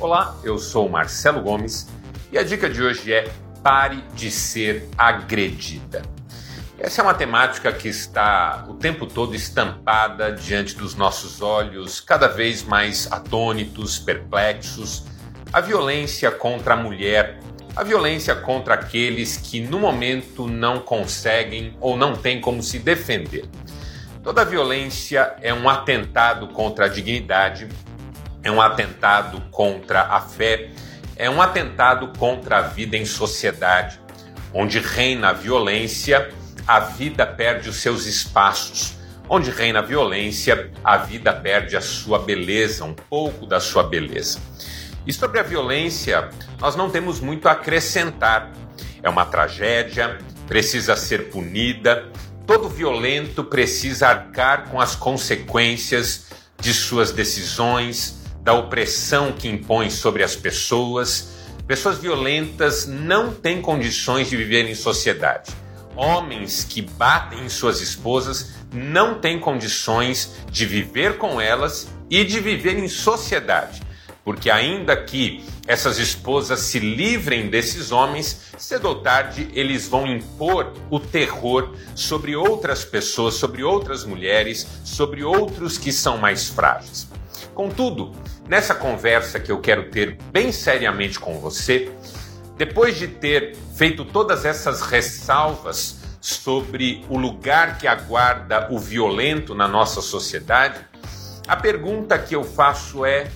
Olá, eu sou Marcelo Gomes e a dica de hoje é pare de ser agredida. Essa é uma temática que está o tempo todo estampada diante dos nossos olhos, cada vez mais atônitos, perplexos. A violência contra a mulher, a violência contra aqueles que no momento não conseguem ou não têm como se defender. Toda violência é um atentado contra a dignidade, é um atentado contra a fé, é um atentado contra a vida em sociedade. Onde reina a violência, a vida perde os seus espaços. Onde reina a violência, a vida perde a sua beleza, um pouco da sua beleza. E sobre a violência, nós não temos muito a acrescentar. É uma tragédia, precisa ser punida. Todo violento precisa arcar com as consequências de suas decisões, da opressão que impõe sobre as pessoas. Pessoas violentas não têm condições de viver em sociedade. Homens que batem em suas esposas não têm condições de viver com elas e de viver em sociedade. Porque, ainda que essas esposas se livrem desses homens, cedo ou tarde eles vão impor o terror sobre outras pessoas, sobre outras mulheres, sobre outros que são mais frágeis. Contudo, nessa conversa que eu quero ter bem seriamente com você, depois de ter feito todas essas ressalvas sobre o lugar que aguarda o violento na nossa sociedade, a pergunta que eu faço é: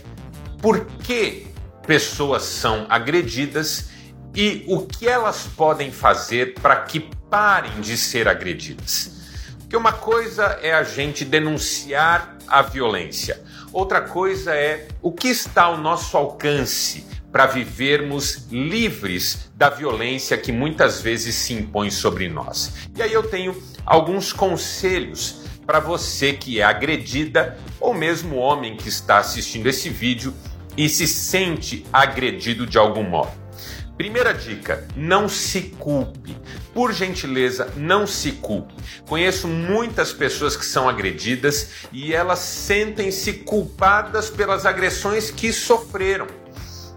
por que pessoas são agredidas e o que elas podem fazer para que parem de ser agredidas? Porque uma coisa é a gente denunciar a violência, outra coisa é o que está ao nosso alcance para vivermos livres da violência que muitas vezes se impõe sobre nós. E aí eu tenho alguns conselhos para você que é agredida ou mesmo homem que está assistindo esse vídeo e se sente agredido de algum modo. Primeira dica: não se culpe. Por gentileza, não se culpe. Conheço muitas pessoas que são agredidas e elas sentem-se culpadas pelas agressões que sofreram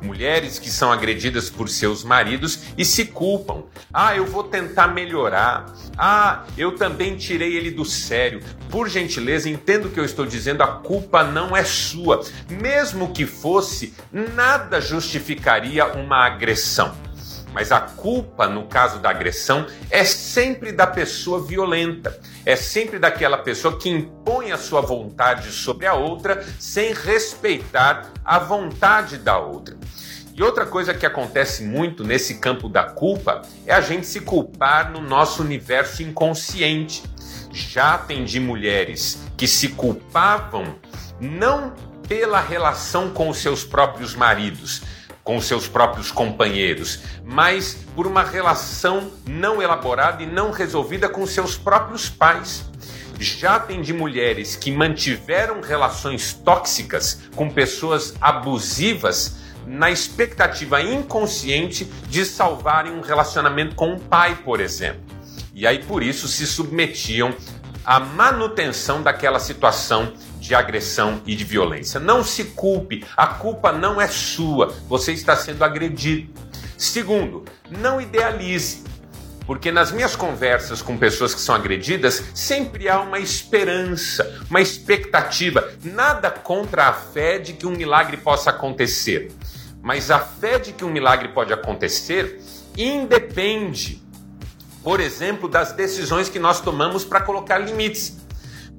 mulheres que são agredidas por seus maridos e se culpam. Ah, eu vou tentar melhorar. Ah, eu também tirei ele do sério. Por gentileza, entendo o que eu estou dizendo, a culpa não é sua. Mesmo que fosse, nada justificaria uma agressão. Mas a culpa, no caso da agressão, é sempre da pessoa violenta. É sempre daquela pessoa que impõe a sua vontade sobre a outra sem respeitar a vontade da outra. E outra coisa que acontece muito nesse campo da culpa é a gente se culpar no nosso universo inconsciente. Já atendi mulheres que se culpavam não pela relação com os seus próprios maridos, com seus próprios companheiros, mas por uma relação não elaborada e não resolvida com seus próprios pais. Já atendi mulheres que mantiveram relações tóxicas com pessoas abusivas na expectativa inconsciente de salvarem um relacionamento com um pai, por exemplo. E aí por isso se submetiam à manutenção daquela situação de agressão e de violência. Não se culpe, a culpa não é sua, você está sendo agredido. Segundo, não idealize. Porque nas minhas conversas com pessoas que são agredidas, sempre há uma esperança, uma expectativa. Nada contra a fé de que um milagre possa acontecer. Mas a fé de que um milagre pode acontecer independe, por exemplo, das decisões que nós tomamos para colocar limites.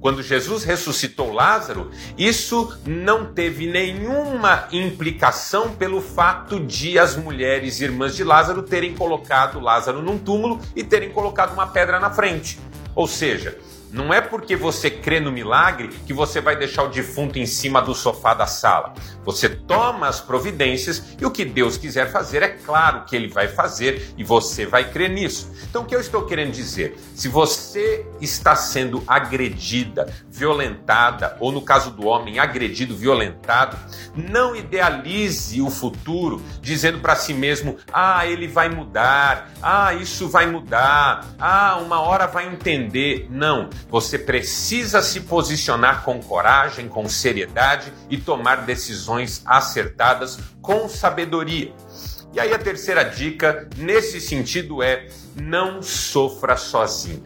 Quando Jesus ressuscitou Lázaro, isso não teve nenhuma implicação pelo fato de as mulheres irmãs de Lázaro terem colocado Lázaro num túmulo e terem colocado uma pedra na frente. Ou seja, não é porque você crê no milagre que você vai deixar o defunto em cima do sofá da sala. Você toma as providências e o que Deus quiser fazer, é claro que Ele vai fazer e você vai crer nisso. Então, o que eu estou querendo dizer? Se você está sendo agredida, violentada, ou no caso do homem, agredido, violentado, não idealize o futuro dizendo para si mesmo: ah, ele vai mudar, ah, isso vai mudar, ah, uma hora vai entender. Não você precisa se posicionar com coragem, com seriedade e tomar decisões acertadas com sabedoria. E aí a terceira dica nesse sentido é não sofra sozinho.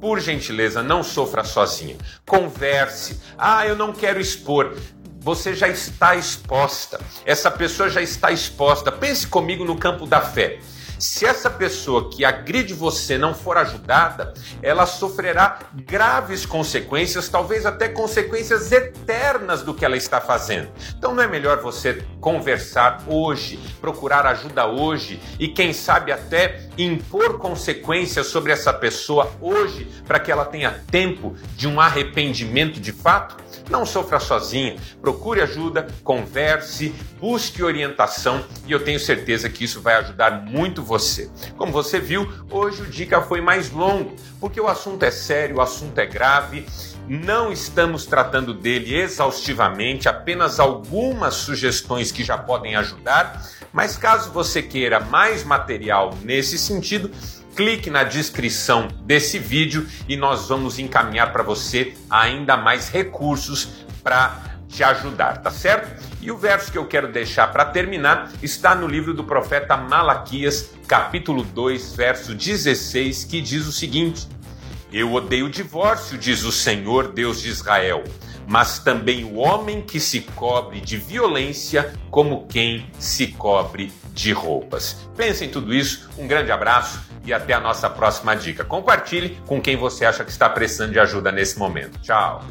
Por gentileza, não sofra sozinha. Converse. Ah, eu não quero expor você já está exposta. Essa pessoa já está exposta. Pense comigo no campo da fé. Se essa pessoa que agride você não for ajudada, ela sofrerá graves consequências, talvez até consequências eternas do que ela está fazendo. Então não é melhor você conversar hoje, procurar ajuda hoje e quem sabe até impor consequências sobre essa pessoa hoje para que ela tenha tempo de um arrependimento de fato? Não sofra sozinha, procure ajuda, converse, busque orientação e eu tenho certeza que isso vai ajudar muito você. Como você viu, hoje o dica foi mais longo, porque o assunto é sério, o assunto é grave. Não estamos tratando dele exaustivamente, apenas algumas sugestões que já podem ajudar. Mas caso você queira mais material nesse sentido, clique na descrição desse vídeo e nós vamos encaminhar para você ainda mais recursos para te ajudar, tá certo? E o verso que eu quero deixar para terminar está no livro do profeta Malaquias, capítulo 2, verso 16, que diz o seguinte: Eu odeio o divórcio, diz o Senhor Deus de Israel, mas também o homem que se cobre de violência como quem se cobre de roupas. Pense em tudo isso, um grande abraço e até a nossa próxima dica. Compartilhe com quem você acha que está precisando de ajuda nesse momento. Tchau!